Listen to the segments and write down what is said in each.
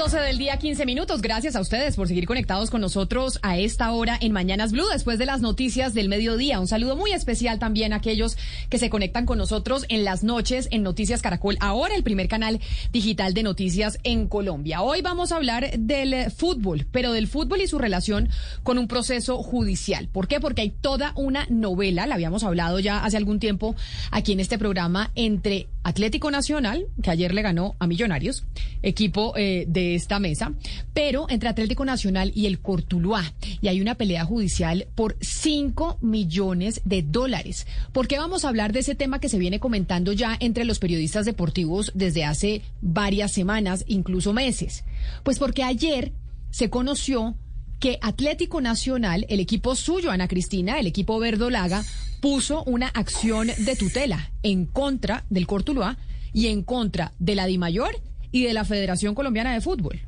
12 del día, 15 minutos. Gracias a ustedes por seguir conectados con nosotros a esta hora en Mañanas Blue, después de las noticias del mediodía. Un saludo muy especial también a aquellos que se conectan con nosotros en las noches en Noticias Caracol, ahora el primer canal digital de noticias en Colombia. Hoy vamos a hablar del fútbol, pero del fútbol y su relación con un proceso judicial. ¿Por qué? Porque hay toda una novela, la habíamos hablado ya hace algún tiempo aquí en este programa, entre Atlético Nacional, que ayer le ganó a Millonarios, equipo eh, de esta mesa, pero entre Atlético Nacional y el Cortuluá. Y hay una pelea judicial por 5 millones de dólares. ¿Por qué vamos a hablar de ese tema que se viene comentando ya entre los periodistas deportivos desde hace varias semanas, incluso meses? Pues porque ayer se conoció que Atlético Nacional, el equipo suyo, Ana Cristina, el equipo verdolaga, puso una acción de tutela en contra del Cortuluá y en contra de la DIMAYOR y de la Federación Colombiana de Fútbol.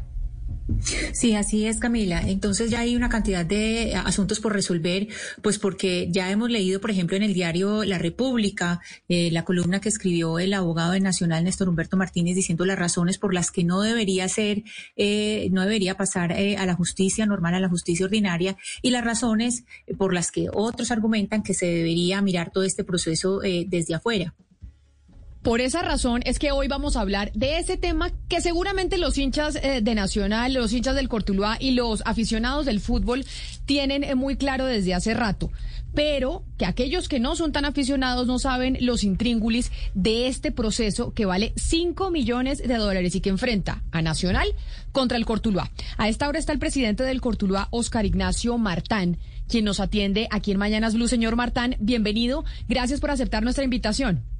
Sí, así es, Camila. Entonces ya hay una cantidad de asuntos por resolver, pues porque ya hemos leído, por ejemplo, en el diario La República, eh, la columna que escribió el abogado de Nacional, Néstor Humberto Martínez, diciendo las razones por las que no debería ser, eh, no debería pasar eh, a la justicia normal, a la justicia ordinaria, y las razones por las que otros argumentan que se debería mirar todo este proceso desde afuera. Por esa razón es que hoy vamos a hablar de ese tema que seguramente los hinchas eh, de Nacional, los hinchas del Cortuluá y los aficionados del fútbol tienen eh, muy claro desde hace rato. Pero que aquellos que no son tan aficionados no saben los intríngulis de este proceso que vale 5 millones de dólares y que enfrenta a Nacional contra el Cortuluá. A esta hora está el presidente del Cortuluá, Oscar Ignacio Martán, quien nos atiende aquí en Mañanas Blue. Señor Martán, bienvenido. Gracias por aceptar nuestra invitación.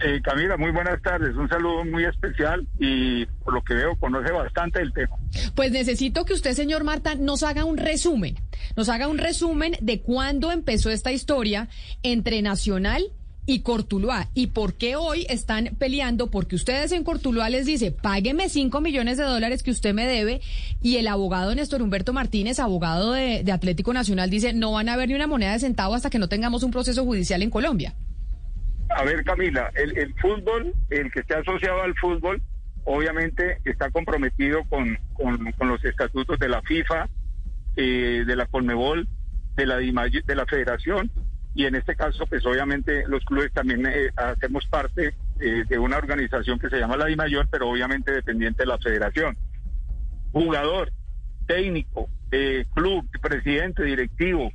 Eh, Camila, muy buenas tardes. Un saludo muy especial y por lo que veo conoce bastante el tema. Pues necesito que usted, señor Marta, nos haga un resumen. Nos haga un resumen de cuándo empezó esta historia entre Nacional y Cortuluá y por qué hoy están peleando porque ustedes en Cortuluá les dice págueme 5 millones de dólares que usted me debe y el abogado Néstor Humberto Martínez, abogado de, de Atlético Nacional, dice no van a haber ni una moneda de centavo hasta que no tengamos un proceso judicial en Colombia. A ver, Camila, el, fútbol, el que esté asociado al fútbol, obviamente está comprometido con, los estatutos de la FIFA, eh, de la Colmebol, de la, de la Federación, y en este caso, pues obviamente los clubes también eh, hacemos parte eh, de una organización que se llama la DIMAYOR, pero obviamente dependiente de la Federación. Jugador, técnico, club, presidente, directivo,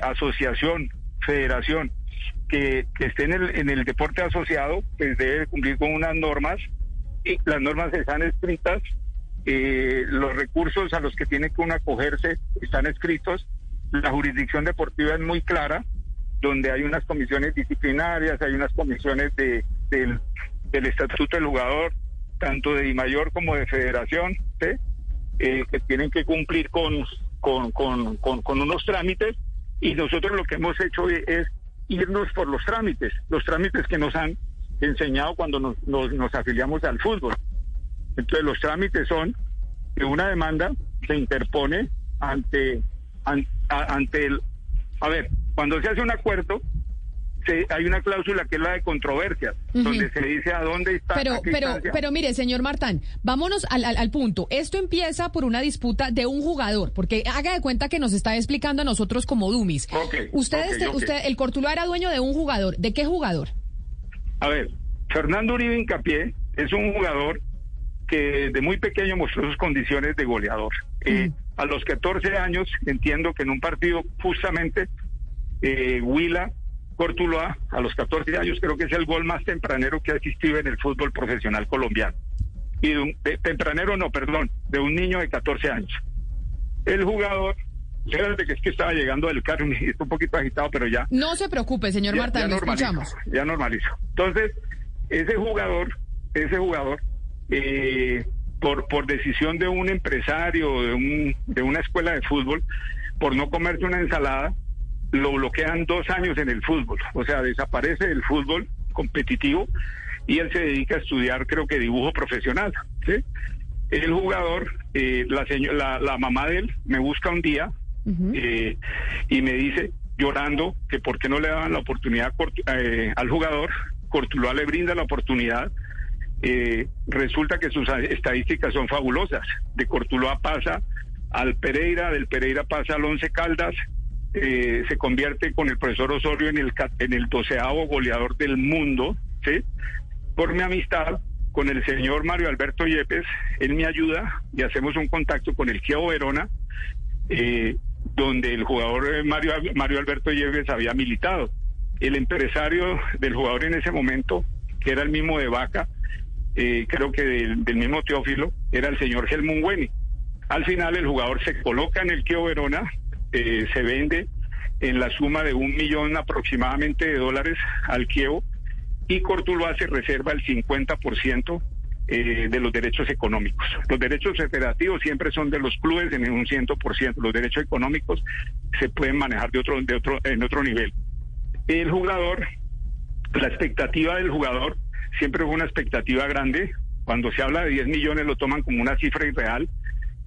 asociación, federación, que, esté en el, en el deporte asociado, pues debe cumplir con unas normas. Y las normas están escritas, eh, los recursos a los que tiene que acogerse están escritos. La jurisdicción deportiva es muy clara, donde hay unas comisiones disciplinarias, hay unas comisiones de, del, del estatuto del jugador, tanto de mayor como de federación, eh, que tienen que cumplir con, con, con, con, unos trámites. Y nosotros lo que hemos hecho es irnos por los trámites, los trámites que nos han enseñado cuando nos, nos, afiliamos al fútbol. Entonces los trámites son que una demanda se interpone ante, ante, el... A ver, cuando se hace un acuerdo, hay una cláusula que es la de controversia, donde se dice a dónde está. Pero, pero, pero mire, señor Martán, vámonos al, al, punto. Esto empieza por una disputa de un jugador, porque haga de cuenta que nos está explicando a nosotros como Dumis. usted, usted, el Cortuluá era dueño de un jugador. ¿De qué jugador? A ver, Fernando Uribe Incapié es un jugador que de muy pequeño mostró sus condiciones de goleador. Eh, a los 14 años, entiendo que en un partido justamente eh, Huila Cortuloa, a los 14 años, creo que es el gol más tempranero que ha existido en el fútbol profesional colombiano. Y de, tempranero no, perdón, de un niño de 14 años. El jugador, fíjate que es que estaba llegando del carro y está un poquito agitado, pero ya. No se preocupe, señor Marta, ya escuchamos. Ya normalizo. Entonces, ese jugador, ese jugador eh, por, por decisión de un empresario, de, un, de una escuela de fútbol, por no comerse una ensalada, lo bloquean dos años en el fútbol. O sea, desaparece del fútbol competitivo y él se dedica a estudiar, creo que dibujo profesional. ¿sí? El jugador, eh, la, la, la, mamá de él, me busca un día eh, y me dice, llorando, que por qué no le daban la oportunidad eh, al jugador. Cortuluá le brinda la oportunidad. resulta que sus estadísticas son fabulosas. De Cortuluá pasa al Pereira, del Pereira pasa al Once Caldas, se convierte con el profesor Osorio en el, en el doceavo goleador del mundo, ¿sí? Por mi amistad con el señor Mario Alberto Yepes, él me ayuda y hacemos un contacto con el Kievo Verona, eh, donde el jugador eh, Mario, Mario Alberto Yepes había militado. El empresario del jugador en ese momento, que era el mismo de Vaca, eh, creo que del, mismo Teófilo, era el señor Helmut Weni. Al final el jugador se coloca en el Kievo Verona, se vende en la suma de un millón aproximadamente de dólares al Kievo y Cortuluá se reserva el 50% eh, de los derechos económicos. Los derechos federativos siempre son de los clubes en un 100%. Los derechos económicos se pueden manejar de otro, de otro, en otro nivel. El jugador, la expectativa del jugador siempre fue una expectativa grande. Cuando se habla de 10 millones lo toman como una cifra irreal.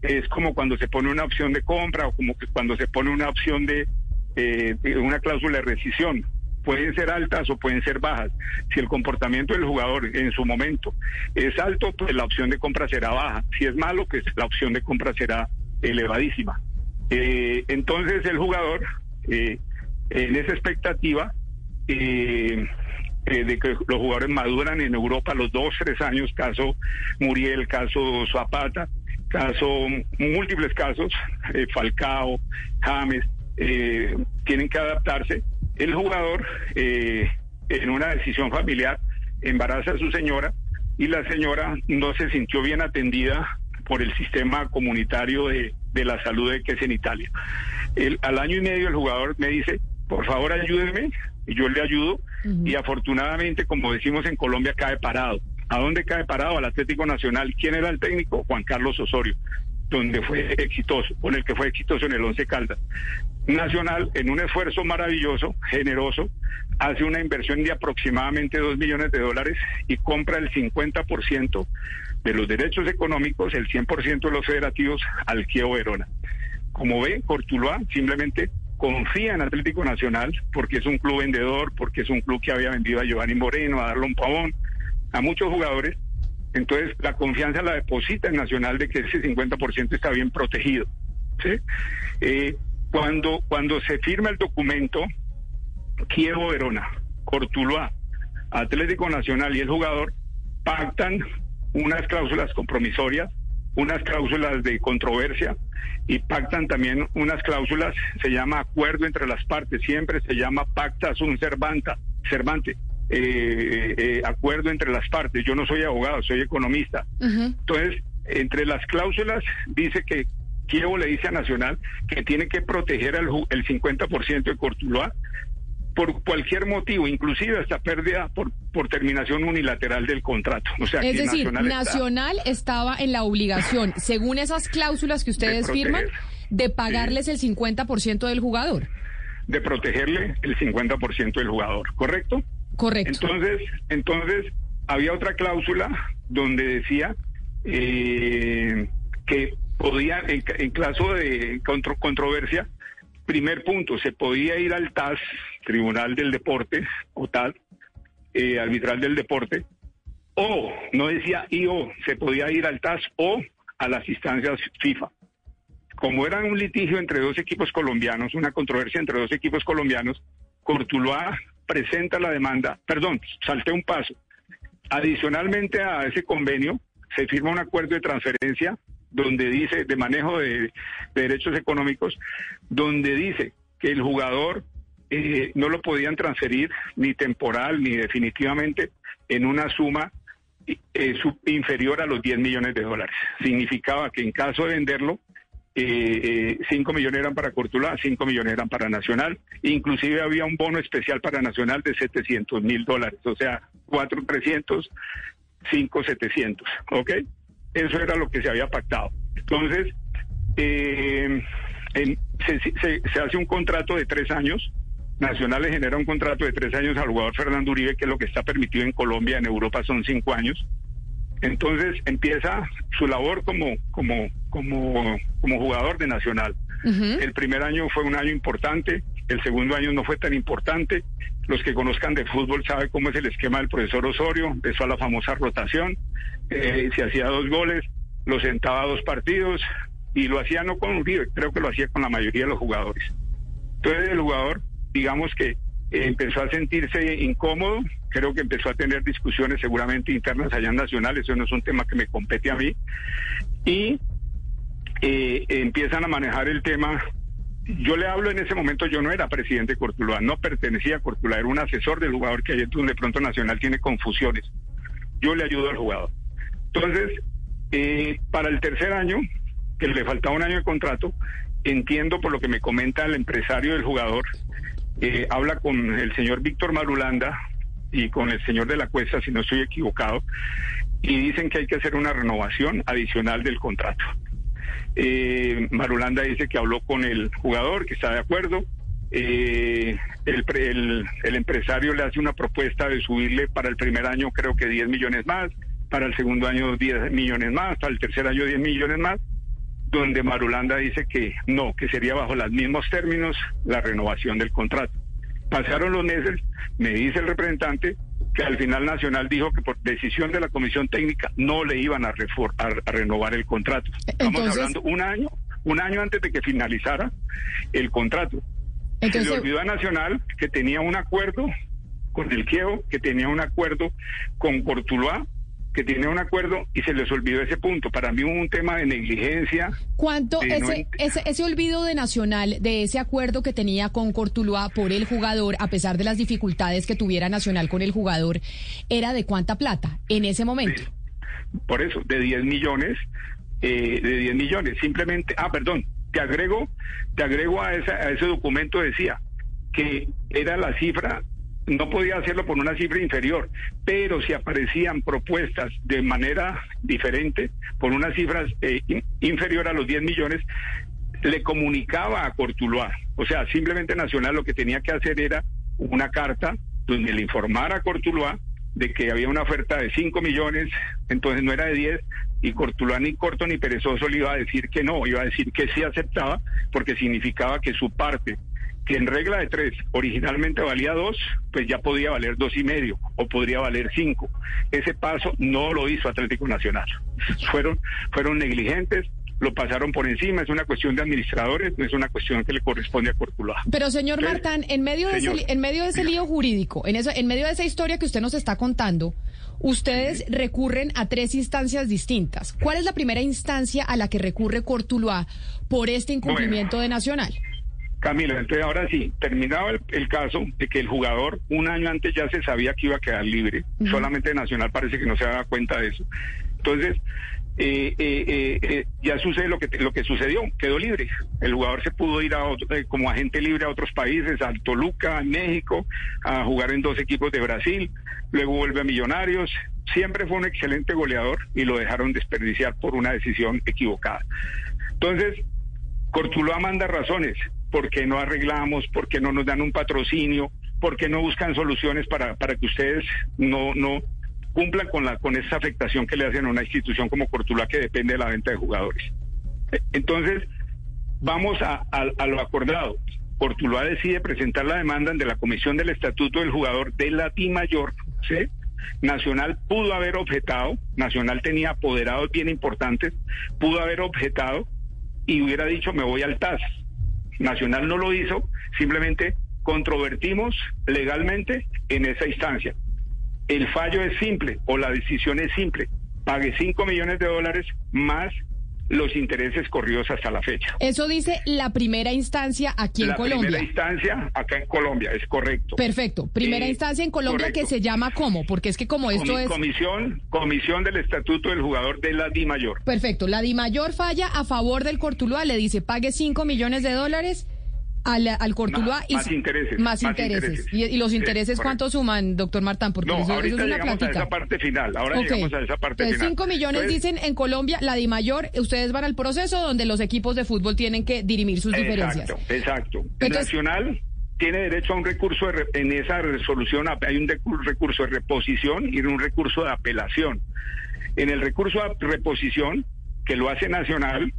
Es como cuando se pone una opción de compra o como que cuando se pone una opción de, eh, una cláusula de rescisión pueden ser altas o pueden ser bajas. Si el comportamiento del jugador en su momento es alto, pues la opción de compra será baja. Si es malo, pues la opción de compra será elevadísima. Eh, entonces el jugador, eh, en esa expectativa eh, de que los jugadores maduran en Europa los dos, tres años, caso Muriel, caso Zapata, caso múltiples casos, Falcao, James, tienen que adaptarse el jugador, eh, en una decisión familiar, embaraza a su señora y la señora no se sintió bien atendida por el sistema comunitario de, la salud de que es en Italia. El, al año y medio el jugador me dice, por favor ayúdenme, y yo le ayudo, y afortunadamente, como decimos en Colombia, cae parado. ¿A dónde cae parado? Al Atlético Nacional. ¿Quién era el técnico? Juan Carlos Osorio, donde fue exitoso, con el que fue exitoso en el Once Caldas. Nacional, en un esfuerzo maravilloso, generoso, hace una inversión de aproximadamente 2 millones de dólares y compra el 50% de los derechos económicos, el 100% de los federativos al Kievo Verona. Como ve, Cortuluá simplemente confía en Atlético Nacional porque es un club vendedor, porque es un club que había vendido a Giovanni Moreno, a Darlon Pavón, a muchos jugadores. Entonces, la confianza la deposita en Nacional de que ese 50% está bien protegido. ¿sí? Eh, cuando, cuando se firma el documento, Kievo Verona, Cortuluá, Atlético Nacional y el jugador pactan unas cláusulas compromisorias, unas cláusulas de controversia y pactan también unas cláusulas, se llama acuerdo entre las partes, siempre se llama pacta sunt servanta, servante, eh, eh, acuerdo entre las partes. Yo no soy abogado, soy economista. Entonces, entre las cláusulas dice que Kievo le dice a Nacional que tiene que proteger el, el 50% de Cortuluá por cualquier motivo, inclusive hasta pérdida por, por terminación unilateral del contrato. O sea, es decir, Nacional, estaba en la obligación, según esas cláusulas que ustedes firman, de pagarles el 50% del jugador. De protegerle el 50% del jugador, ¿correcto? Correcto. Entonces, entonces había otra cláusula donde decía eh, que podía, en, caso de controversia, primer punto, se podía ir al TAS, Tribunal del Deporte, o TAS, eh, arbitral del deporte, o, no decía y o, se podía ir al TAS o a las instancias FIFA. Como era un litigio entre dos equipos colombianos, una controversia entre dos equipos colombianos, Cortuloa presenta la demanda, perdón, salté un paso. Adicionalmente a ese convenio, se firma un acuerdo de transferencia donde dice, de manejo de, derechos económicos, donde dice que el jugador eh, no lo podían transferir ni temporal ni definitivamente en una suma eh, inferior a los 10 millones de dólares. Significaba que en caso de venderlo, eh, 5 millones eran para Cortula, 5 millones eran para Nacional, inclusive había un bono especial para Nacional de 700 mil dólares, o sea, 4, 300 5,700, ¿ok? Eso era lo que se había pactado. Entonces, eh, se, hace un contrato de tres años. Nacional le genera un contrato de tres años al jugador Fernando Uribe, que es lo que está permitido en Colombia, en Europa son cinco años. Entonces empieza su labor como, como, como, como jugador de Nacional. El primer año fue un año importante, el segundo año no fue tan importante. Los que conozcan de fútbol saben cómo es el esquema del profesor Osorio, empezó a la famosa rotación, eh, se hacía dos goles, lo sentaba a dos partidos y lo hacía no con Uribe, creo que lo hacía con la mayoría de los jugadores. Entonces el jugador, digamos que empezó a sentirse incómodo, creo que empezó a tener discusiones seguramente internas allá en Nacional, eso no es un tema que me compete a mí, y eh, empiezan a manejar el tema. Yo le hablo en ese momento, yo no era presidente de Cortuluá, no pertenecía a Cortuluá, era un asesor del jugador que hay donde pronto Nacional tiene confusiones. Yo le ayudo al jugador. Entonces, eh, para el tercer año, que le faltaba un año de contrato, entiendo por lo que me comenta el empresario del jugador, eh, habla con el señor Víctor Marulanda y con el señor de la Cuesta, si no estoy equivocado, y dicen que hay que hacer una renovación adicional del contrato. Eh, Marulanda dice que habló con el jugador, que está de acuerdo. Eh, el, el, empresario le hace una propuesta de subirle para el primer año creo que 10 millones más, para el segundo año 10 millones más, para el tercer año 10 millones más, donde Marulanda dice que no, que sería bajo los mismos términos la renovación del contrato. Pasaron los meses, me dice el representante que al final Nacional dijo que por decisión de la Comisión Técnica no le iban a, a, renovar el contrato. Estamos hablando un año, un año antes de que finalizara el contrato. Se le olvidó a Nacional que tenía un acuerdo con el Quievo, que tenía un acuerdo con Cortuluá que tiene un acuerdo y se les olvidó ese punto. Para mí hubo un tema de negligencia. ¿Cuánto ese, ese, ese, olvido de Nacional, de ese acuerdo que tenía con Cortuluá por el jugador, a pesar de las dificultades que tuviera Nacional con el jugador, era de cuánta plata en ese momento? por eso, de 10 millones, eh, de 10 millones. Simplemente, ah, perdón, te agrego, te agrego a, a ese documento, decía que era la cifra no podía hacerlo por una cifra inferior, pero si aparecían propuestas de manera diferente, por una cifra eh, inferior a los 10 millones, le comunicaba a Cortuluá. O sea, simplemente Nacional lo que tenía que hacer era una carta donde le informara a Cortuluá de que había una oferta de 5 millones, entonces no era de 10, y Cortuluá ni corto ni perezoso le iba a decir que no, iba a decir que sí aceptaba, porque significaba que su parte que en regla de tres originalmente valía dos, pues ya podía valer dos y medio o podría valer cinco. Ese paso no lo hizo Atlético Nacional. Fueron, fueron negligentes, lo pasaron por encima, es una cuestión de administradores, no es una cuestión que le corresponde a Cortuluá. Pero señor Martán, en medio de ese, en medio de ese lío jurídico, en eso, en medio de esa historia que usted nos está contando, ustedes recurren a tres instancias distintas. ¿Cuál es la primera instancia a la que recurre Cortuluá por este incumplimiento de Nacional? Camila, entonces ahora sí, terminaba el, caso de que el jugador un año antes ya se sabía que iba a quedar libre, solamente Nacional parece que no se daba cuenta de eso. Entonces, eh, eh, eh, ya sucede lo que lo que sucedió, quedó libre. El jugador se pudo ir a como agente libre a otros países, a Toluca, a México, a jugar en dos equipos de Brasil, luego vuelve a Millonarios. Siempre fue un excelente goleador y lo dejaron desperdiciar por una decisión equivocada. Entonces, Cortuloa manda razones por qué no arreglamos, por qué no nos dan un patrocinio, por qué no buscan soluciones para, para que ustedes no, no cumplan con, la, con esa afectación que le hacen a una institución como Cortuluá que depende de la venta de jugadores. Entonces, vamos a, lo acordado. Cortuluá decide presentar la demanda de la Comisión del Estatuto del Jugador de la Mayor, ¿sí? Nacional pudo haber objetado, Nacional tenía apoderados bien importantes, pudo haber objetado y hubiera dicho me voy al TAS, Nacional no lo hizo, simplemente controvertimos legalmente en esa instancia. El fallo es simple o la decisión es simple. Pague 5 millones de dólares más los intereses corridos hasta la fecha. Eso dice la primera instancia aquí en Colombia. La primera instancia acá en Colombia, es correcto. Perfecto. Primera eh, instancia en Colombia que se llama ¿cómo? Porque es que como esto es... Comisión, comisión del Estatuto del Jugador de la Di Mayor. Perfecto. La Di Mayor falla a favor del Cortuluá, le dice pague 5 millones de dólares al, al Cortuluá y más intereses. Más, intereses. ¿Y, los intereses cuánto suman, doctor Martán? Porque no, eso, ahorita es una llegamos a esa parte final. Ahora llegamos a esa parte Entonces, final. 5 millones dicen en Colombia, la de mayor, ustedes van al proceso donde los equipos de fútbol tienen que dirimir sus diferencias. Exacto, exacto. el Nacional tiene derecho a un recurso en esa resolución, hay un recurso de reposición y un recurso de apelación. En el recurso de reposición, que lo hace Nacional,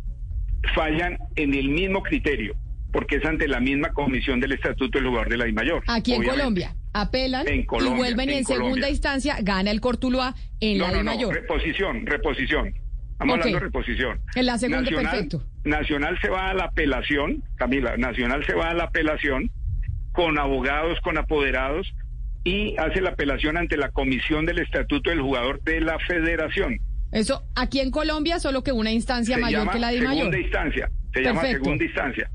fallan en el mismo criterio porque es ante la misma comisión del Estatuto del Jugador de la DIMAYOR. Aquí en Colombia. Apelan y vuelven en, segunda instancia gana el Cortuluá en la. No, reposición, reposición. Estamos hablando de reposición. En la segunda, perfecto. Nacional se va a la apelación, Camila, Nacional se va a la apelación con abogados, con apoderados y hace la apelación ante la comisión del Estatuto del Jugador de la Federación. Eso aquí en Colombia solo que una instancia mayor que la de mayor. Segunda instancia, se llama segunda instancia.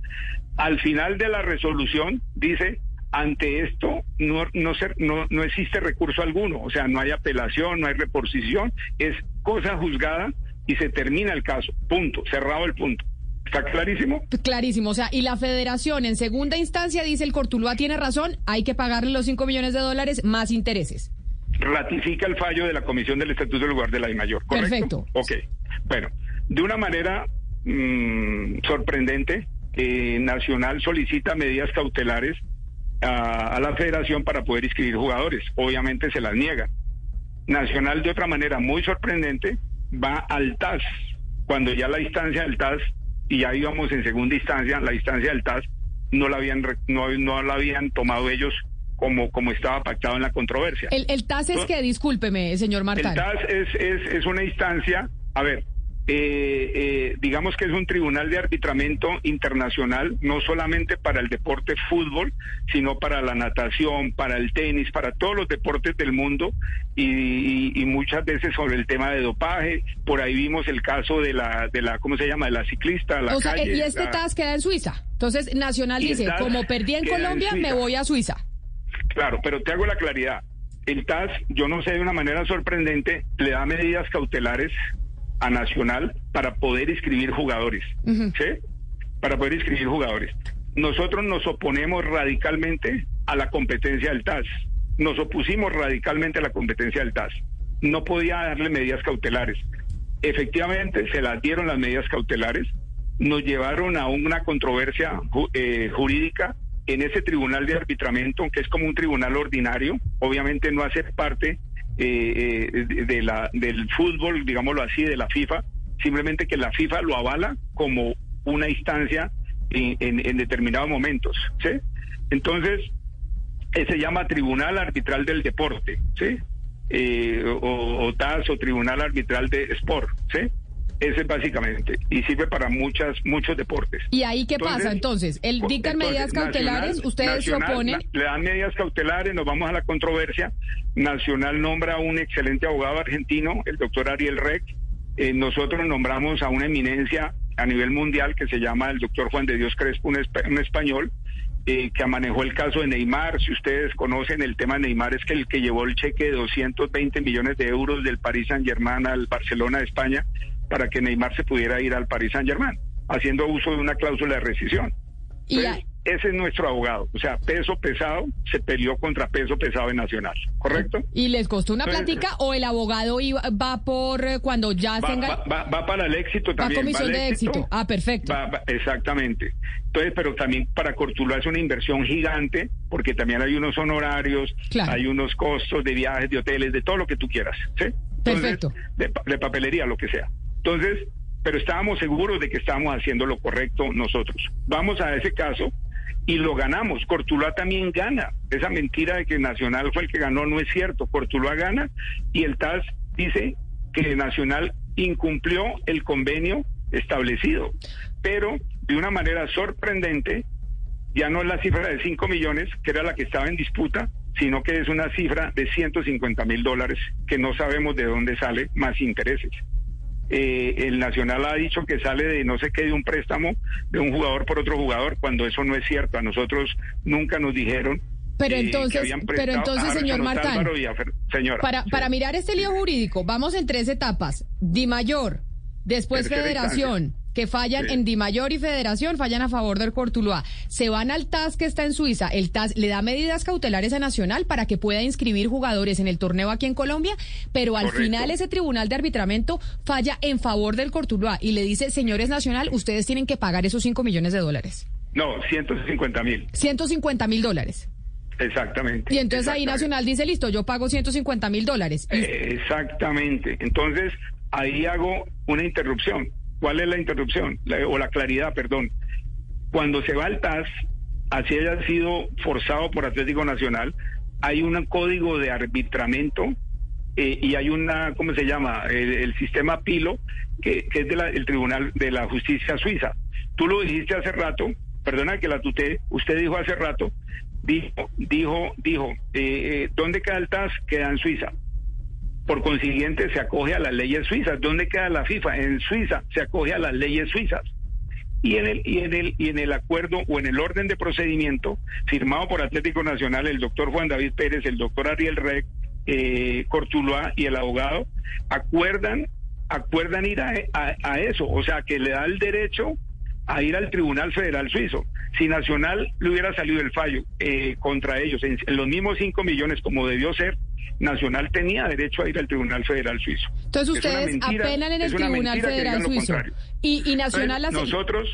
Al final de la resolución dice, ante esto no, no, no, no existe recurso alguno, o sea, no hay apelación, no hay reposición, es cosa juzgada y se termina el caso, punto, cerrado el punto. ¿Está clarísimo? Clarísimo. O sea, y la federación en segunda instancia dice el Cortuluá tiene razón, hay que pagarle los 5 millones de dólares más intereses. Ratifica el fallo de la Comisión del Estatuto del Lugar de la I Mayor, ¿correcto? Perfecto. Ok. Bueno, de una manera mm, sorprendente, Nacional solicita medidas cautelares a, la federación para poder inscribir jugadores. Obviamente se las niega. Nacional, de otra manera muy sorprendente, va al TAS, cuando ya la instancia del TAS, y ya íbamos en segunda instancia, la instancia del TAS, no la habían, no, no la habían tomado ellos como, como estaba pactado en la controversia. El, el TAS es que, discúlpeme, señor Martán. El TAS es, es, es una instancia, a ver, eh, eh, digamos que es un tribunal de arbitramiento internacional, no solamente para el deporte fútbol, sino para la natación, para el tenis, para todos los deportes del mundo y, muchas veces sobre el tema de dopaje. Por ahí vimos el caso de la, de la ¿cómo se llama? De la ciclista. La y este TAS queda en Suiza. Entonces, Nacional dice, como perdí en Colombia, me voy a Suiza. Claro, pero te hago la claridad. El TAS, yo no sé, de una manera sorprendente, le da medidas cautelares a Nacional para poder inscribir jugadores, ¿sí? Para poder inscribir jugadores. Nosotros nos oponemos radicalmente a la competencia del TAS. Nos opusimos radicalmente a la competencia del TAS. No podía darle medidas cautelares. Efectivamente, se las dieron las medidas cautelares. Nos llevaron a una controversia eh, jurídica en ese tribunal de arbitramiento, que es como un tribunal ordinario, obviamente no hace parte eh, eh, de la, del fútbol, digámoslo así, de la FIFA, simplemente que la FIFA lo avala como una instancia en, determinados momentos. ¿sí? Entonces, eh, se llama Tribunal Arbitral del Deporte, ¿sí? o, o TAS o Tribunal Arbitral de Sport, ¿sí? Ese básicamente. Y sirve para muchas, muchos deportes. ¿Y ahí qué pasa entonces? ¿El dictan medidas cautelares? ¿Ustedes se oponen? le dan medidas cautelares, nos vamos a la controversia. Nacional nombra a un excelente abogado argentino, el doctor Ariel Reck. Eh, nosotros nombramos a una eminencia a nivel mundial que se llama el doctor Juan de Dios Crespo, un, un español, eh, que manejó el caso de Neymar. Si ustedes conocen el tema de Neymar, es que el que llevó el cheque de 220 millones de euros del Paris Saint-Germain al Barcelona de España para que Neymar se pudiera ir al Paris Saint-Germain, haciendo uso de una cláusula de rescisión. ese es nuestro abogado. O sea, peso pesado se peleó contra peso pesado en Nacional, ¿correcto? ¿Y les costó una plática o el abogado va por eh, cuando ya tenga... Va, para el éxito también. Va comisión de éxito. Ah, perfecto. exactamente. Entonces, pero también para Cortuluá es una inversión gigante porque también hay unos honorarios, hay unos costos de viajes, de hoteles, de todo lo que tú quieras, ¿sí? Perfecto. de papelería, lo que sea. Entonces, pero estábamos seguros de que estábamos haciendo lo correcto nosotros. Vamos a ese caso y lo ganamos. Cortuluá también gana. Esa mentira de que Nacional fue el que ganó no es cierto. Cortuluá gana y el TAS dice que Nacional incumplió el convenio establecido. Pero de una manera sorprendente, ya no es la cifra de 5 millones, que era la que estaba en disputa, sino que es una cifra de 150 mil dólares que no sabemos de dónde sale más intereses. Eh, el Nacional ha dicho que sale de no sé qué, de un préstamo de un jugador por otro jugador, cuando eso no es cierto. A nosotros nunca nos dijeron pero eh, entonces, pero entonces, señor Martán, para, para mirar este lío jurídico, vamos en tres etapas. Di mayor, después Federación, que fallan en Di Mayor y Federación, fallan a favor del Cortuluá. Se van al TAS que está en Suiza. El TAS le da medidas cautelares a Nacional para que pueda inscribir jugadores en el torneo aquí en Colombia, pero al final ese tribunal de arbitramiento falla en favor del Cortuluá y le dice, señores Nacional, ustedes tienen que pagar esos 5 millones de dólares. No, 150 mil. 150 mil dólares. Exactamente. Y entonces ahí Nacional dice, listo, yo pago 150 mil dólares. Exactamente. Entonces ahí hago una interrupción. ¿Cuál es la interrupción? o la claridad, perdón. Cuando se va al TAS, así haya sido forzado por Atlético Nacional, hay un código de arbitramiento eh, y hay una, ¿cómo se llama? El, sistema PILO, que, es del Tribunal de la Justicia Suiza. Tú lo dijiste hace rato, perdona que la tuté, usted dijo hace rato, dijo, dijo, dijo, eh, eh, ¿dónde queda el TAS? Queda en Suiza. Por consiguiente, se acoge a las leyes suizas. ¿Dónde queda la FIFA? En Suiza se acoge a las leyes suizas. Y en el y en el y en el acuerdo o en el orden de procedimiento firmado por Atlético Nacional el doctor Juan David Pérez, el doctor Ariel Rec, eh, Cortuluá y el abogado acuerdan acuerdan ir a, a, eso, o sea que le da el derecho a ir al Tribunal Federal Suizo. Si Nacional le hubiera salido el fallo eh, contra ellos en, los mismos 5 millones como debió ser, Nacional tenía derecho a ir al Tribunal Federal Suizo. Entonces ustedes apelan en el Tribunal Federal Suizo. Y, Nacional Nosotros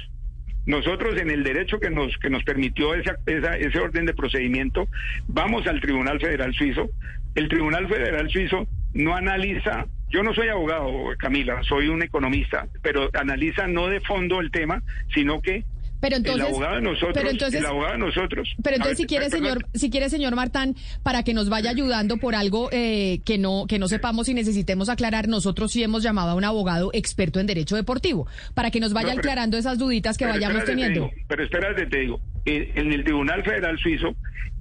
nosotros en el derecho que nos que nos permitió esa, ese orden de procedimiento vamos al Tribunal Federal Suizo. El Tribunal Federal Suizo no analiza yo no soy abogado, Camila, soy un economista, pero analiza no de fondo el tema, sino que pero entonces, el abogado de nosotros, pero entonces, el abogado de nosotros. Pero entonces, si quiere, señor, si quiere, señor Martán, para que nos vaya ayudando por algo eh, que no que no sepamos y necesitemos aclarar, nosotros sí hemos llamado a un abogado experto en derecho deportivo, para que nos vaya aclarando esas duditas que vayamos teniendo. pero espérate, te digo, en el Tribunal Federal Suizo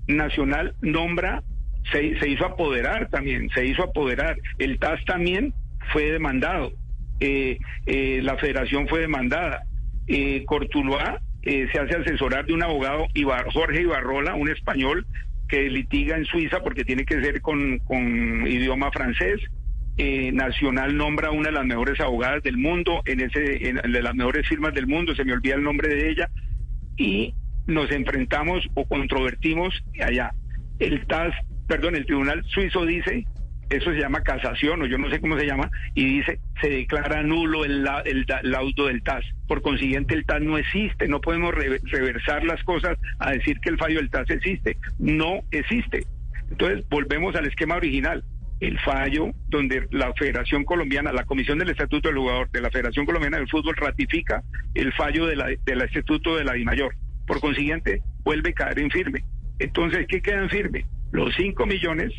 Nacional nombra se, se hizo apoderar también, se hizo apoderar. El TAS también fue demandado, eh, eh, la federación fue demandada. Eh, Cortuluá eh, se hace asesorar de un abogado, Jorge Ibarrola, un español que litiga en Suiza porque tiene que ser con, con idioma francés. Nacional nombra una de las mejores abogadas del mundo, en ese, en, de las mejores firmas del mundo, se me olvida el nombre de ella, y nos enfrentamos o controvertimos allá. El TAS perdón, el tribunal suizo dice, eso se llama casación o yo no sé cómo se llama, y dice, se declara nulo el, el, laudo del TAS. Por consiguiente, el TAS no existe, no podemos reversar las cosas a decir que el fallo del TAS existe. No existe. Entonces, volvemos al esquema original. El fallo donde la Federación Colombiana, la Comisión del Estatuto del Jugador de la Federación Colombiana del Fútbol ratifica el fallo de la, del Estatuto de la DIMAYOR. Por consiguiente, vuelve a caer en firme. Entonces, ¿qué queda en firme? los 5 millones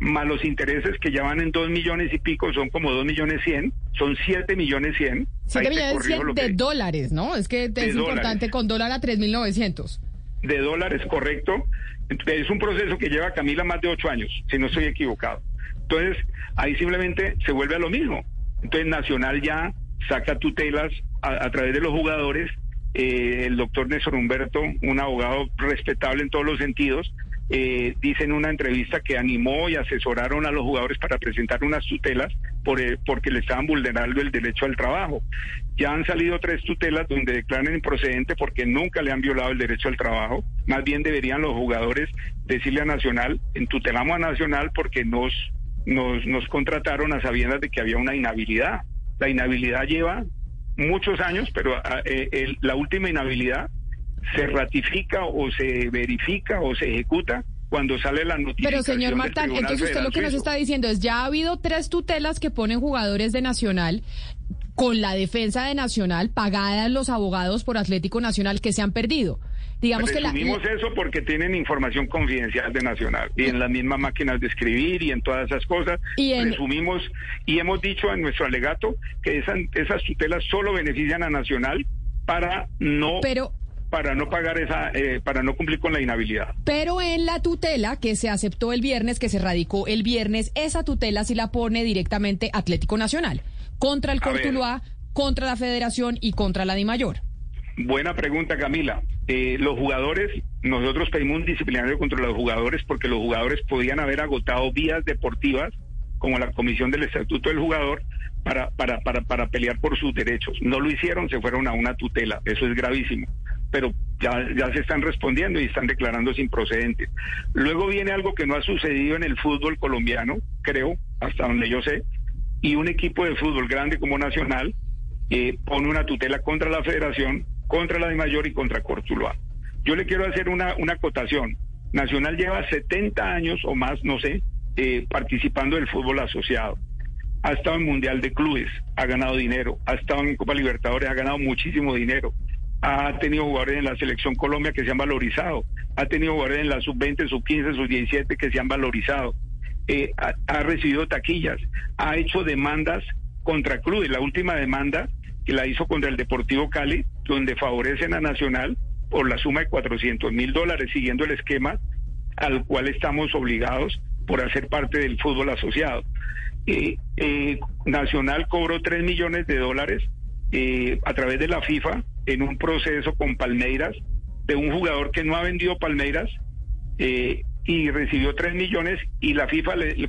más los intereses que ya van en 2 millones y pico, son como 2 millones 100, son 7 millones 100. 7 millones 100 de dólares, ¿no? Es que es importante con dólar a 3.900. De dólares, correcto. Es un proceso que lleva Camila más de 8 años, si no estoy equivocado. Entonces, ahí simplemente se vuelve a lo mismo. Entonces, Nacional ya saca tutelas a, través de los jugadores. Eh, el doctor Néstor Humberto, un abogado respetable en todos los sentidos, eh, dice en una entrevista que animó y asesoraron a los jugadores para presentar unas tutelas por, eh, porque le estaban vulnerando el derecho al trabajo. Ya han salido tres tutelas donde declaran improcedente porque nunca le han violado el derecho al trabajo. Más bien deberían los jugadores decirle a Nacional, tutelamos a Nacional porque nos, nos, nos contrataron a sabiendas de que había una inhabilidad. La inhabilidad lleva muchos años, pero ah, eh, la última inhabilidad se ratifica o se verifica o se ejecuta cuando sale la noticia. Pero señor Martán, entonces usted lo que nos está diciendo es, ya ha habido tres tutelas que ponen jugadores de Nacional con la defensa de Nacional pagadas los abogados por Atlético Nacional que se han perdido. Digamos que la... eso porque tienen información confidencial de Nacional y en las mismas máquinas de escribir y en todas esas cosas. Y Resumimos y hemos dicho en nuestro alegato que esas, esas tutelas solo benefician a Nacional para no Pero para no pagar esa, eh, para no cumplir con la inhabilidad. Pero en la tutela que se aceptó el viernes, que se radicó el viernes, esa tutela sí la pone directamente Atlético Nacional contra el Cortuluá, contra la Federación y contra la DIMAYOR. Buena pregunta, Camila. Eh, los jugadores, nosotros pedimos un disciplinario contra los jugadores porque los jugadores podían haber agotado vías deportivas como la Comisión del Estatuto del Jugador para, para, para, para pelear por sus derechos. No lo hicieron, se fueron a una tutela. Eso es gravísimo. Pero ya, ya se están respondiendo y están declarando sin procedentes. Luego viene algo que no ha sucedido en el fútbol colombiano, creo, hasta donde yo sé, y un equipo de fútbol grande como Nacional eh, pone una tutela contra la federación, contra la de Mayor y contra Cortuluá. Yo le quiero hacer una, una acotación. Nacional lleva 70 años o más, no sé, eh, participando del fútbol asociado. Ha estado en Mundial de Clubes, ha ganado dinero, ha estado en Copa Libertadores, ha ganado muchísimo dinero. Ha tenido jugadores en la selección Colombia que se han valorizado, ha tenido jugadores en la sub-20, sub-15, sub-17 que se han valorizado. Eh, ha, recibido taquillas, ha hecho demandas contra clubes. La última demanda que la hizo contra el Deportivo Cali, donde favorecen a Nacional por la suma de 400 mil dólares, siguiendo el esquema al cual estamos obligados por hacer parte del fútbol asociado. Eh, eh, Nacional cobró 3 millones de dólares a través de la FIFA en un proceso con Palmeiras de un jugador que no ha vendido Palmeiras eh, y recibió 3 millones y la FIFA le, le,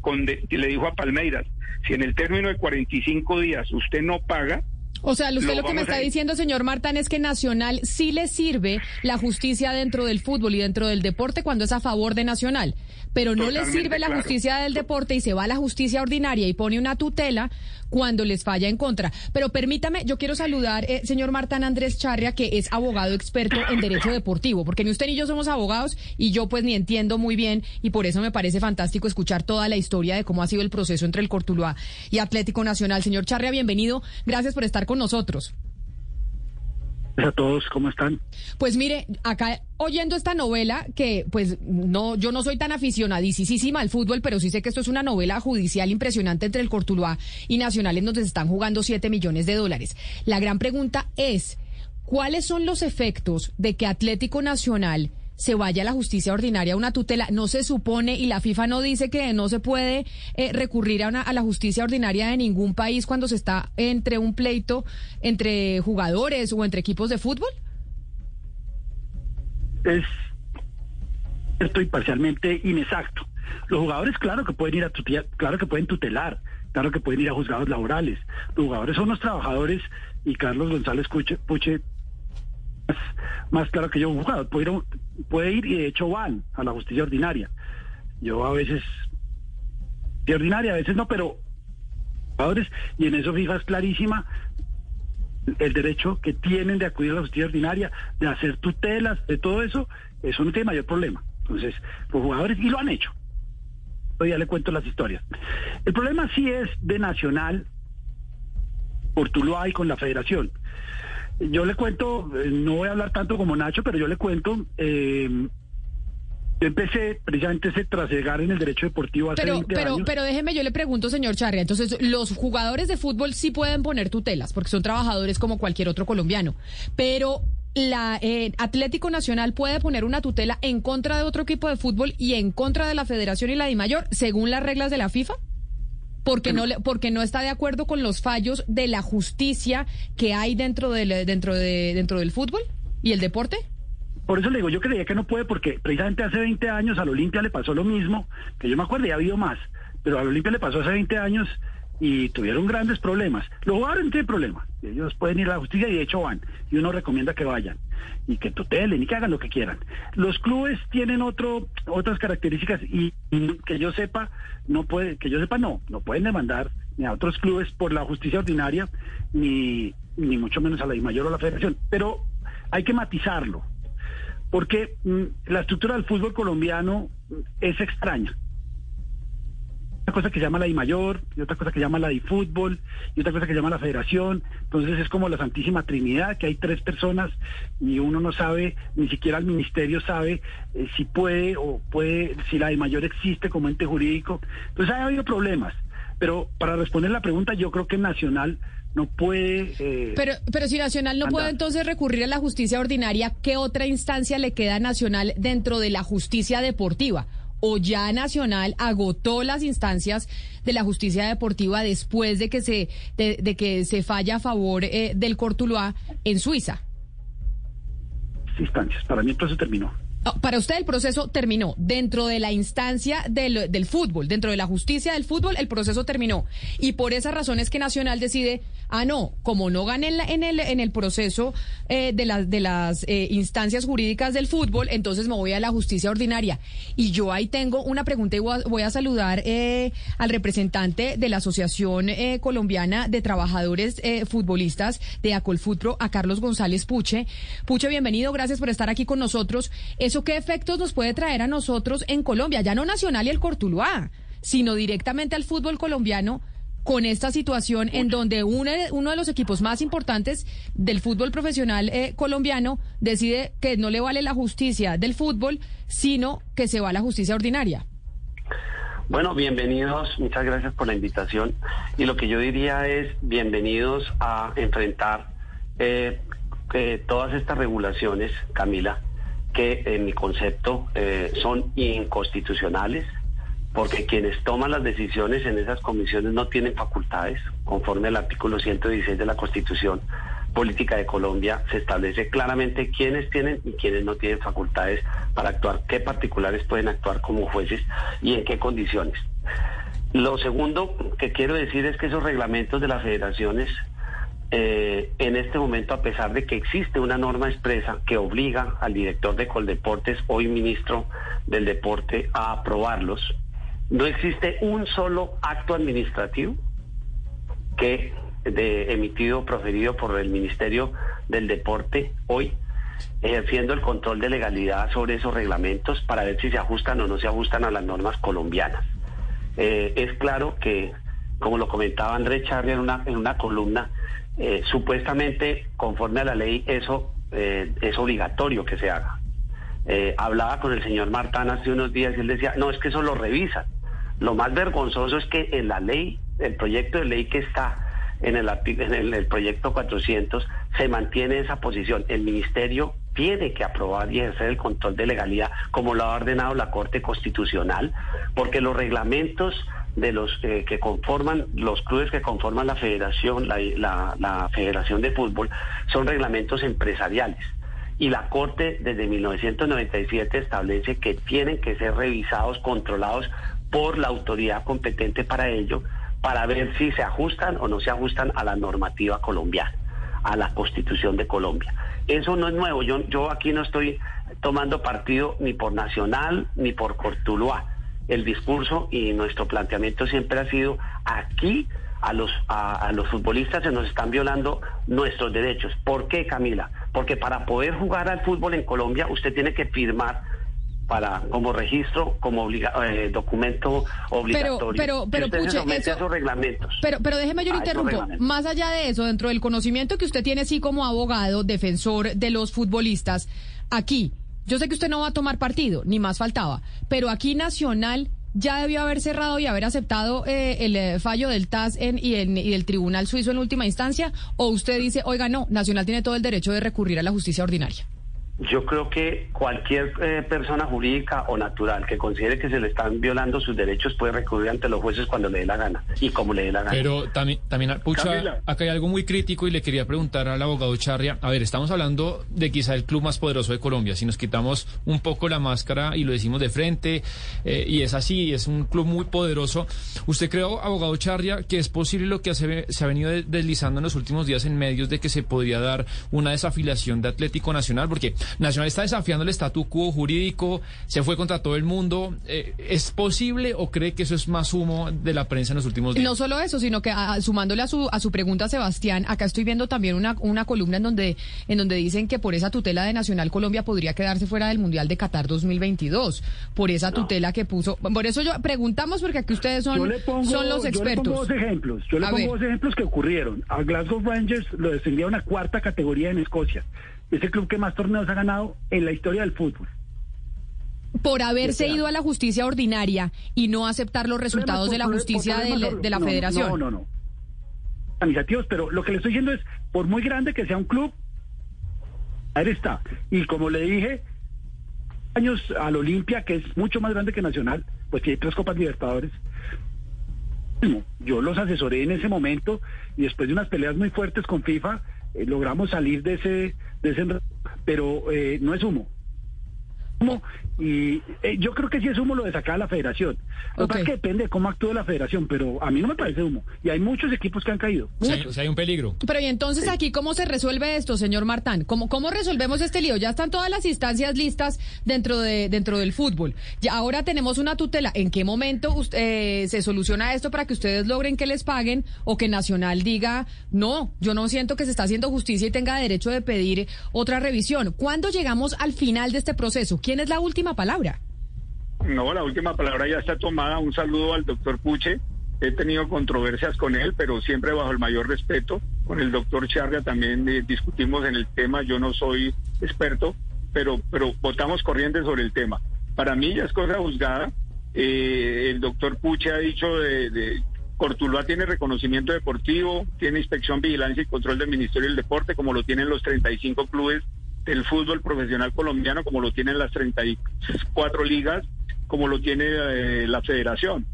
le dijo a Palmeiras, si en el término de 45 días usted no paga, o sea, usted lo, lo que me está a... diciendo, señor Martán, es que Nacional sí le sirve la justicia dentro del fútbol y dentro del deporte cuando es a favor de Nacional, pero no le sirve la claro. justicia del deporte y se va a la justicia ordinaria y pone una tutela cuando les falla en contra. Pero permítame, yo quiero saludar, eh, señor Martán Andrés Charria, que es abogado experto en derecho deportivo, porque ni usted ni yo somos abogados y yo pues ni entiendo muy bien y por eso me parece fantástico escuchar toda la historia de cómo ha sido el proceso entre el Cortuluá y Atlético Nacional. Señor Charria, bienvenido. Gracias por estar con nosotros. a todos, ¿cómo están? Pues mire, acá oyendo esta novela, que pues no, yo no soy tan aficionadísima al fútbol, pero sí sé que esto es una novela judicial impresionante entre el Cortuluá y Nacional en donde se están jugando 7 millones de dólares. La gran pregunta es, ¿cuáles son los efectos de que Atlético Nacional se vaya a la justicia ordinaria, una tutela. No se supone, y la FIFA no dice que no se puede eh, recurrir a, una, a la justicia ordinaria de ningún país cuando se está entre un pleito entre jugadores o entre equipos de fútbol. Es estoy parcialmente inexacto. Los jugadores, claro que pueden ir a tutelar, claro que pueden tutelar, claro que pueden ir a juzgados laborales. Los jugadores son los trabajadores y Carlos González Puche, Puche más, claro que yo, un jugador puede ir, puede ir y de hecho van a la justicia ordinaria. Yo a veces, de ordinaria, a veces no, pero jugadores, y en eso FIFA es clarísima el derecho que tienen de acudir a la justicia ordinaria, de hacer tutelas, de todo eso, eso no tiene mayor problema. Entonces, los jugadores, y lo han hecho. Hoy ya le cuento las historias. El problema sí es de Nacional, por Tuluá y con la federación. Yo le cuento, no voy a hablar tanto como Nacho, pero yo le cuento, eh, yo empecé precisamente ese trasegar en el derecho deportivo hace pero, 20 pero, años. Pero déjeme, yo le pregunto, señor Charria, entonces los jugadores de fútbol sí pueden poner tutelas, porque son trabajadores como cualquier otro colombiano, pero la eh, Atlético Nacional puede poner una tutela en contra de otro equipo de fútbol y en contra de la Federación y la DIMAYOR, según las reglas de la FIFA? Porque no, le, porque no está de acuerdo con los fallos de la justicia que hay dentro del, dentro de, dentro del fútbol y el deporte. Por eso le digo, yo creía que no puede porque precisamente hace 20 años al Olimpia le pasó lo mismo, que yo me acuerdo y ha habido más, pero al Olimpia le pasó hace 20 años y tuvieron grandes problemas. Los jugadores no tienen problema, ellos pueden ir a la justicia y de hecho van, y uno recomienda que vayan, y que tutelen y que hagan lo que quieran. Los clubes tienen otro, otras características y, que yo sepa, no puede, que yo sepa no, no pueden demandar ni a otros clubes por la justicia ordinaria, ni, ni mucho menos a la mayor o la federación, pero hay que matizarlo porque mmm, la estructura del fútbol colombiano es extraña. Una cosa que llama la I mayor, y otra cosa que llama la I fútbol, y otra cosa que llama la federación. Entonces es como la Santísima Trinidad, que hay tres personas y uno no sabe, ni siquiera el ministerio sabe eh, si puede o puede, si la I mayor existe como ente jurídico. Entonces ha habido problemas. Pero para responder la pregunta, yo creo que Nacional no puede. Eh, pero, pero si Nacional no andar. puede entonces recurrir a la justicia ordinaria, ¿qué otra instancia le queda a Nacional dentro de la justicia deportiva? ¿O ya Nacional agotó las instancias de la justicia deportiva después de que se, de, que se falla a favor eh, del Cortuluá en Suiza? Instancias. Para mí entonces terminó. Ah, para usted el proceso terminó. Dentro de la instancia del, del, fútbol, dentro de la justicia del fútbol, el proceso terminó. Y por esa razón es que Nacional decide, ah, no, como no gané en, el, en el proceso eh, de, las de las eh, instancias jurídicas del fútbol, entonces me voy a la justicia ordinaria. Y yo ahí tengo una pregunta y voy a, saludar eh, al representante de la Asociación Colombiana de Trabajadores Futbolistas de Acolfutro, a Carlos González Puche. Puche, bienvenido, gracias por estar aquí con nosotros. ¿Eso qué efectos nos puede traer a nosotros en Colombia? Ya no Nacional y el Cortuluá, sino directamente al fútbol colombiano con esta situación en donde uno, uno de los equipos más importantes del fútbol profesional eh, colombiano decide que no le vale la justicia del fútbol, sino que se va a la justicia ordinaria. Bueno, bienvenidos, muchas gracias por la invitación. Y lo que yo diría es bienvenidos a enfrentar eh, eh, todas estas regulaciones, Camila, que en mi concepto eh, son inconstitucionales, porque quienes toman las decisiones en esas comisiones no tienen facultades, conforme al artículo 116 de la Constitución Política de Colombia, se establece claramente quiénes tienen y quiénes no tienen facultades para actuar, qué particulares pueden actuar como jueces y en qué condiciones. Lo segundo que quiero decir es que esos reglamentos de las federaciones eh, en este momento, a pesar de que existe una norma expresa que obliga al director de Coldeportes, hoy ministro del Deporte, a aprobarlos, no existe un solo acto administrativo que de, emitido, proferido por el Ministerio del Deporte hoy, ejerciendo el control de legalidad sobre esos reglamentos para ver si se ajustan o no se ajustan a las normas colombianas. Eh, es claro que, como lo comentaba Andrés Charri en una, en una columna, eh, supuestamente, conforme a la ley, eso eh, es obligatorio que se haga. Eh, hablaba con el señor Martán hace unos días y él decía, no, es que eso lo revisan. Lo más vergonzoso es que en la ley, el proyecto de ley que está en el, en el, proyecto 400, se mantiene esa posición. El ministerio tiene que aprobar y ejercer el control de legalidad, como lo ha ordenado la Corte Constitucional, porque los reglamentos de los que conforman los clubes que conforman la federación, la, federación de fútbol, son reglamentos empresariales. Y la Corte desde 1997 establece que tienen que ser revisados, controlados por la autoridad competente para ello, para ver si se ajustan o no se ajustan a la normativa colombiana, a la constitución de Colombia. Eso no es nuevo, yo, yo aquí no estoy tomando partido ni por Nacional ni por Cortuluá el discurso y nuestro planteamiento siempre ha sido aquí a los, a, los futbolistas se nos están violando nuestros derechos. ¿Por qué, Camila? Porque para poder jugar al fútbol en Colombia usted tiene que firmar para como registro, como obliga, eh, documento obligatorio. Pero, pero, pero, puche, esos reglamentos. Pero, pero déjeme yo le interrumpo. Más allá de eso, dentro del conocimiento que usted tiene, sí, como abogado, defensor de los futbolistas, aquí, yo sé que usted no va a tomar partido, ni más faltaba, pero aquí Nacional ya debió haber cerrado y haber aceptado eh, el eh, fallo del TAS en, y, y del Tribunal Suizo en última instancia, o usted dice, oiga, no, Nacional tiene todo el derecho de recurrir a la justicia ordinaria. Yo creo que cualquier eh, persona jurídica o natural que considere que se le están violando sus derechos puede recurrir ante los jueces cuando le dé la gana y como le dé la gana. Pero también, también Pucha, acá hay algo muy crítico y le quería preguntar al abogado Charria. A ver, estamos hablando de quizá el club más poderoso de Colombia. Si nos quitamos un poco la máscara y lo decimos de frente, eh, y es así, es un club muy poderoso. ¿Usted cree, abogado Charria, que es posible lo que se, se ha venido deslizando en los últimos días en medios de que se podría dar una desafiliación de Atlético Nacional? Porque Nacional está desafiando el statu quo jurídico, se fue contra todo el mundo. Eh, ¿Es posible o cree que eso es más humo de la prensa en los últimos días? No solo eso, sino que ah, sumándole a su, a su pregunta, Sebastián, acá estoy viendo también una, una columna en donde, en donde dicen que por esa tutela de Nacional Colombia podría quedarse fuera del Mundial de Qatar 2022, por esa tutela que puso. Por eso yo preguntamos, porque aquí ustedes son, son los expertos. Yo le pongo dos ejemplos, yo le pongo dos ejemplos que ocurrieron. A Glasgow Rangers lo descendieron a cuarta categoría en Escocia es el club que más torneos ha ganado en la historia del fútbol. Por haberse ido a la justicia ordinaria y no aceptar los resultados de la justicia de la, federación. No, no, no. Administrativos, pero lo que le estoy diciendo es, por muy grande que sea un club, ahí está. Y como le dije, años al Olimpia, que es mucho más grande que Nacional, pues tiene tres Copas Libertadores. Yo los asesoré en ese momento y después de unas peleas muy fuertes con FIFA, eh, logramos salir de ese, de ese pero eh, no es humo. Y eh, yo creo que sí es humo lo de sacar a la federación. Lo que que depende de cómo actúe la federación, pero a mí no me parece humo. Y hay muchos equipos que han caído. Sí, hay un peligro. Pero y entonces aquí, ¿cómo se resuelve esto, señor Martán? ¿Cómo, ¿Cómo resolvemos este lío? Ya están todas las instancias listas dentro, de, dentro del fútbol. Ya ahora tenemos una tutela. ¿En qué momento eh, se soluciona esto para que ustedes logren que les paguen o que Nacional diga, no, yo no siento que se está haciendo justicia y tenga derecho de pedir otra revisión? ¿Cuándo llegamos al final de este proceso? ¿Quién es la última palabra? No, la última palabra ya está tomada. Un saludo al doctor Puche. He tenido controversias con él, pero siempre bajo el mayor respeto. Con el doctor Charga también eh, discutimos en el tema. Yo no soy experto, pero, pero votamos corriente sobre el tema. Para mí ya es cosa juzgada. Eh, el doctor Puche ha dicho de, de Cortuluá tiene reconocimiento deportivo, tiene inspección, vigilancia y control del Ministerio del Deporte, como lo tienen los 35 clubes el fútbol profesional colombiano como lo tienen las 34 ligas, como lo tiene eh, la federación.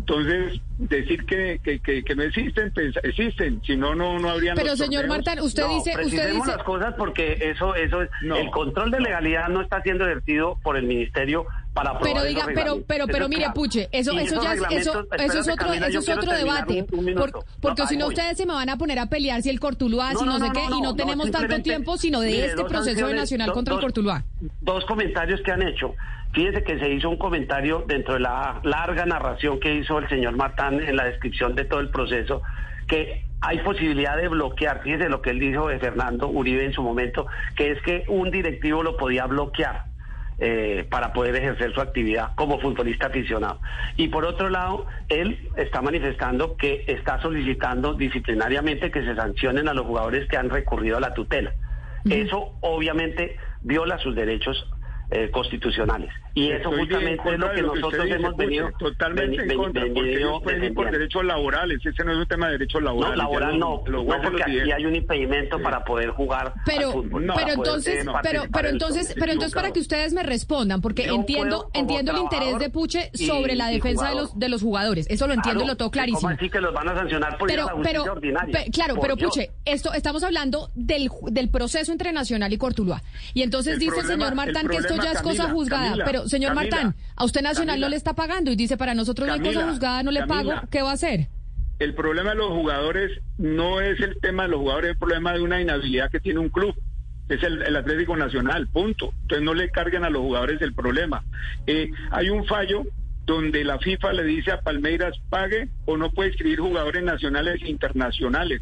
Entonces, decir que, que, que, no existen, pues, existen, si no, no, no habrían... Pero señor Martán, usted dice... Usted dice... las cosas porque eso, eso es... el control de legalidad no está siendo ejercido por el Ministerio para pero diga pero pero pero mire Puche eso eso ya es, eso eso es otro eso es otro debate porque si no ustedes se me van a poner a pelear si el Cortuluá si no, sé qué y no, tenemos tanto tiempo sino de este proceso de nacional contra el Cortuluá. dos comentarios que han hecho. Fíjese que se hizo un comentario dentro de la larga narración que hizo el señor Martán en la descripción de todo el proceso, que hay posibilidad de bloquear, fíjese lo que él dijo de Fernando Uribe en su momento, que es que un directivo lo podía bloquear. Eh, para poder ejercer su actividad como futbolista aficionado. Y por otro lado, él está manifestando que está solicitando disciplinariamente que se sancionen a los jugadores que han recurrido a la tutela. Eso obviamente viola sus derechos eh, constitucionales. Y eso justamente es lo que, nosotros hemos venido. Totalmente en contra, porque por derechos laborales. Ese no es un tema de derechos laborales. No, laboral no. no porque aquí hay un impedimento para poder jugar. Pero, pero entonces, pero, pero entonces, pero entonces para que ustedes me respondan, porque entiendo, entiendo el interés de Puche sobre la defensa de los de los jugadores. Eso lo entiendo y lo tengo clarísimo. así que los van a sancionar por pero, pero, claro, pero Puche, esto estamos hablando del, del proceso entre Nacional y Cortuluá. Y entonces dice el señor Martán que esto ya es cosa juzgada. pero, señor Martán, a usted Nacional no le está pagando y dice, para nosotros no hay cosa juzgada, no le pago, ¿qué va a hacer? El problema de los jugadores no es el tema de los jugadores, es el problema de una inhabilidad que tiene un club. Es el, Atlético Nacional, punto. Entonces no le carguen a los jugadores el problema. Eh, hay un fallo donde la FIFA le dice a Palmeiras pague o no puede escribir jugadores nacionales e internacionales.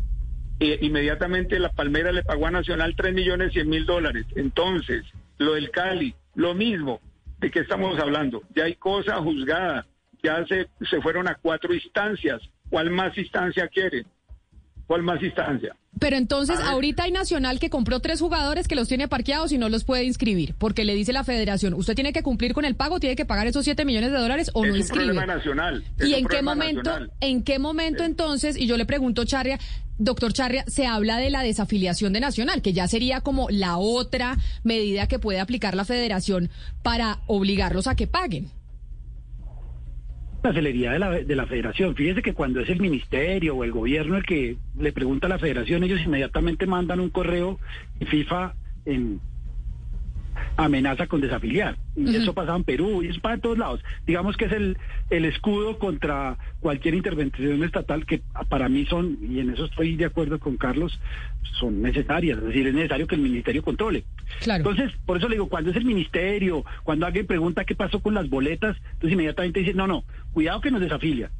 Eh, inmediatamente la Palmeiras le pagó a Nacional 3 millones 100 mil dólares. Entonces, lo del Cali, lo mismo, ¿de qué estamos hablando? Ya hay cosa juzgada, ya se, se fueron a cuatro instancias. ¿Cuál más instancia quiere? ¿Cuál más instancia? Pero entonces, ahorita hay Nacional que compró tres jugadores que los tiene parqueados y no los puede inscribir, porque le dice la federación, usted tiene que cumplir con el pago, tiene que pagar esos siete millones de dólares o no inscribe. nacional. ¿Y en qué momento, en qué momento entonces, y yo le pregunto, Charria, doctor Charria, se habla de la desafiliación de Nacional, que ya sería como la otra medida que puede aplicar la federación para obligarlos a que paguen? La celeridad de la, de la federación. Fíjese que cuando es el ministerio o el gobierno el que le pregunta a la federación, ellos inmediatamente mandan un correo y FIFA en, amenaza con desafiliar. Y eso pasa en Perú y eso pasa en todos lados. Digamos que es el, el escudo contra cualquier intervención estatal que para mí son, y en eso estoy de acuerdo con Carlos, son necesarias. Es decir, es necesario que el ministerio controle. Entonces, por eso le digo, cuando es el ministerio, cuando alguien pregunta qué pasó con las boletas, entonces inmediatamente dice, no, no, cuidado que nos desafilia.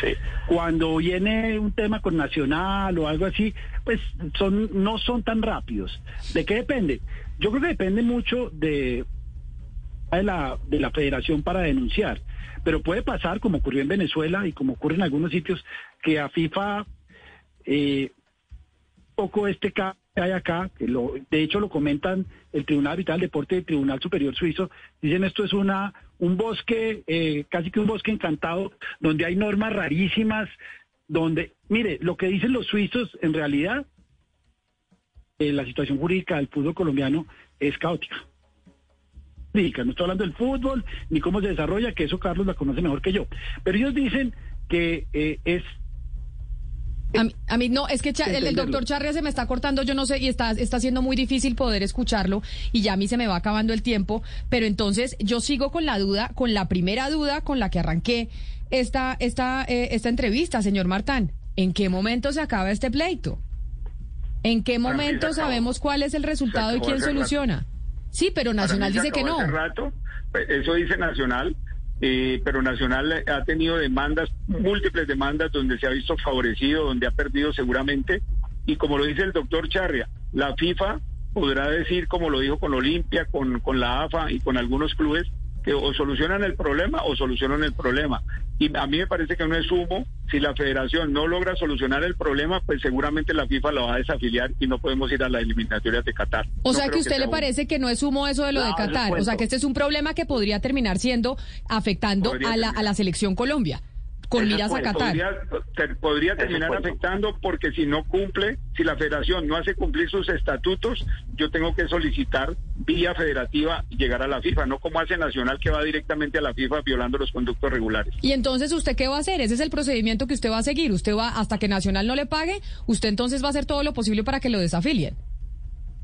Sí. Cuando viene un tema con Nacional o algo así, pues son no son tan rápidos. ¿De qué depende? Yo creo que depende mucho de, la, de la federación para denunciar. Pero puede pasar, como ocurrió en Venezuela y como ocurre en algunos sitios, que a FIFA, eh, poco este caso hay acá, que lo, de hecho lo comentan el Tribunal Vital Deporte y el Tribunal Superior Suizo, dicen esto es una un bosque, eh, casi que un bosque encantado, donde hay normas rarísimas, donde, mire, lo que dicen los suizos en realidad eh, la situación jurídica del fútbol colombiano es caótica. No estoy hablando del fútbol ni cómo se desarrolla, que eso Carlos la conoce mejor que yo. Pero ellos dicen que eh, es A mí, no, es que el, doctor Charria se me está cortando, yo no sé, y está, está siendo muy difícil poder escucharlo y ya a mí se me va acabando el tiempo, pero entonces yo sigo con la duda, con la primera duda con la que arranqué esta, esta, eh, esta entrevista, señor Martán. ¿En qué momento se acaba este pleito? ¿En qué momento sabemos cuál es el resultado y quién soluciona? Sí, pero Nacional dice que no. Rato, eso dice Nacional, eh, pero Nacional ha tenido demandas, múltiples demandas donde se ha visto favorecido, donde ha perdido seguramente. Y como lo dice el doctor Charria, la FIFA podrá decir, como lo dijo con Olimpia, con, con la AFA y con algunos clubes, o solucionan el problema o solucionan el problema. Y a mí me parece que no es humo. Si la federación no logra solucionar el problema, pues seguramente la FIFA lo va a desafiliar y no podemos ir a la eliminatoria de Qatar. O sea que a usted le parece que no es humo eso de lo de Qatar. O sea que este es un problema que podría terminar siendo afectando a la, a la selección Colombia con miras a Qatar. Podría, terminar afectando porque si no cumple, si la federación no hace cumplir sus estatutos, yo tengo que solicitar vía federativa llegar a la FIFA, no como hace Nacional que va directamente a la FIFA violando los conductos regulares. Y entonces, ¿usted qué va a hacer? Ese es el procedimiento que usted va a seguir. Usted va, hasta que Nacional no le pague, usted entonces va a hacer todo lo posible para que lo desafilien.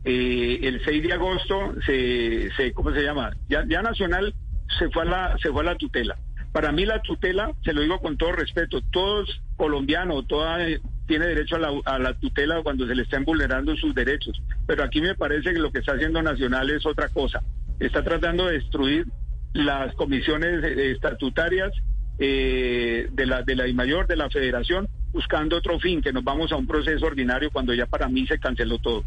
Eh, el 6 de agosto se, se ¿cómo se llama? Ya, ya Nacional se fue a la, se fue a la tutela. Para mí la tutela, se lo digo con todo respeto, todos colombianos, toda tiene derecho a la, tutela cuando se le estén vulnerando sus derechos. Pero aquí me parece que lo que está haciendo Nacional es otra cosa. Está tratando de destruir las comisiones eh, estatutarias eh, de la de la mayor de la Federación, buscando otro fin, que nos vamos a un proceso ordinario cuando ya para mí se canceló todo.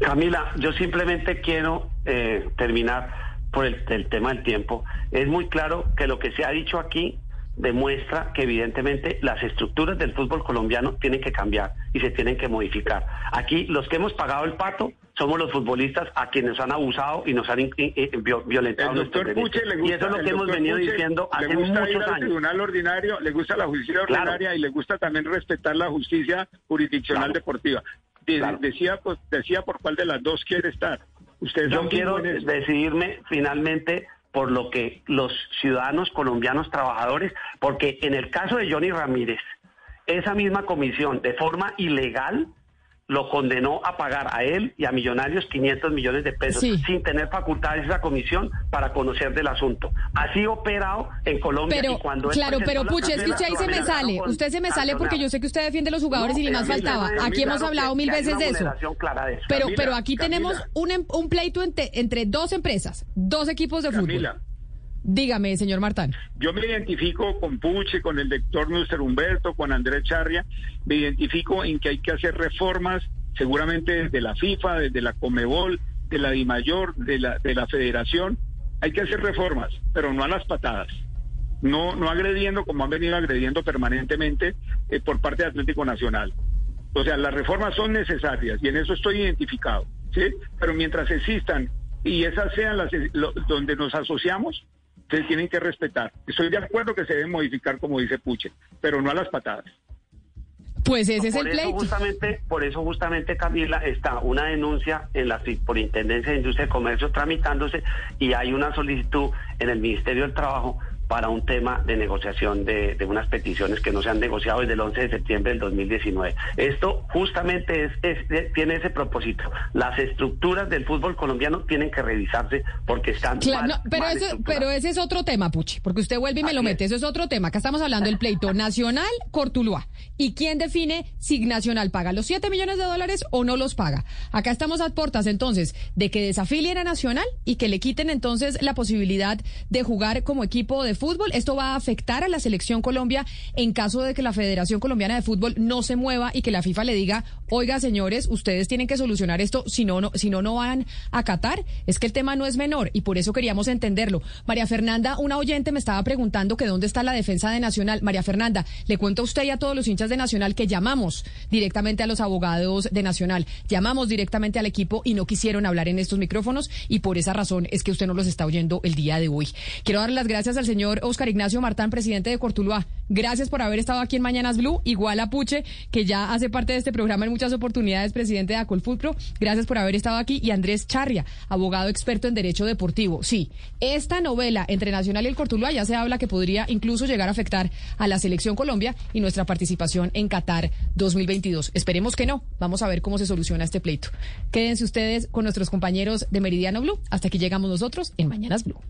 Camila, yo simplemente quiero eh, terminar por el, tema del tiempo, es muy claro que lo que se ha dicho aquí demuestra que evidentemente las estructuras del fútbol colombiano tienen que cambiar y se tienen que modificar. Aquí los que hemos pagado el pato somos los futbolistas a quienes han abusado y nos han violentado. doctor Puche le gusta, y eso es lo que hemos venido diciendo hace muchos ir al tribunal ordinario, le gusta la justicia ordinaria y le gusta también respetar la justicia jurisdiccional deportiva. Decía, pues, decía por cuál de las dos quiere estar. Yo quiero decidirme finalmente por lo que los ciudadanos colombianos trabajadores, porque en el caso de Johnny Ramírez, esa misma comisión de forma ilegal lo condenó a pagar a él y a Millonarios 500 millones de pesos sin tener facultades esa comisión para conocer del asunto. Así operado en Colombia pero, y cuando Claro, pero Puche, es que usted ahí se me sale. Usted se me sale porque yo sé que usted defiende a los jugadores y ni más faltaba. Aquí hemos hablado mil veces de eso. Pero, pero aquí tenemos un, em, un pleito entre, entre dos empresas, dos equipos de fútbol. Dígame, señor Martán. Yo me identifico con Puche, con el doctor Nuster Humberto, con Andrés Charria. Me identifico en que hay que hacer reformas, seguramente desde la FIFA, desde la Comebol, de la DIMAYOR, de la, de la Federación. Hay que hacer reformas, pero no a las patadas. No, no agrediendo como han venido agrediendo permanentemente eh, por parte de Atlético Nacional. O sea, las reformas son necesarias y en eso estoy identificado. ¿sí? Pero mientras existan y esas sean las donde nos asociamos, ustedes tienen que respetar. Estoy de acuerdo que se deben modificar, como dice Puche, pero no a las patadas. Pues ese es el pleito. Justamente, por eso justamente, Camila, está una denuncia en la Superintendencia de Industria y Comercio tramitándose y hay una solicitud en el Ministerio del Trabajo para un tema de negociación de, unas peticiones que no se han negociado desde el 11 de septiembre del 2019. Esto justamente es, tiene ese propósito. Las estructuras del fútbol colombiano tienen que revisarse porque están pero, pero ese es otro tema, Puchi, porque usted vuelve y me lo mete. Eso es otro tema. Acá estamos hablando del pleito nacional Cortuluá. ¿Y quién define si Nacional paga los 7 millones de dólares o no los paga? Acá estamos a puertas entonces de que desafilien a Nacional y que le quiten entonces la posibilidad de jugar como equipo de fútbol. Esto va a afectar a la selección Colombia en caso de que la Federación Colombiana de Fútbol no se mueva y que la FIFA le diga, oiga, señores, ustedes tienen que solucionar esto, si no, no, si no, no van a Qatar. Es que el tema no es menor y por eso queríamos entenderlo. María Fernanda, una oyente me estaba preguntando que dónde está la defensa de Nacional. María Fernanda, le cuento a usted y a todos los hinchas de Nacional que llamamos directamente a los abogados de Nacional, llamamos directamente al equipo y no quisieron hablar en estos micrófonos y por esa razón es que usted no los está oyendo el día de hoy. Quiero dar las gracias al señor Oscar Ignacio Martán, presidente de Cortuluá. Gracias por haber estado aquí en Mañanas Blue. Igual a Puche, que ya hace parte de este programa en muchas oportunidades, presidente de Acolfutro. Gracias por haber estado aquí. Y Andrés Charria, abogado experto en Derecho Deportivo. Sí, esta novela entre Nacional y el Cortuluá ya se habla que podría incluso llegar a afectar a la Selección Colombia y nuestra participación en Qatar 2022. Esperemos que no. Vamos a ver cómo se soluciona este pleito. Quédense ustedes con nuestros compañeros de Meridiano Blue. Hasta aquí llegamos nosotros en Mañanas Blue.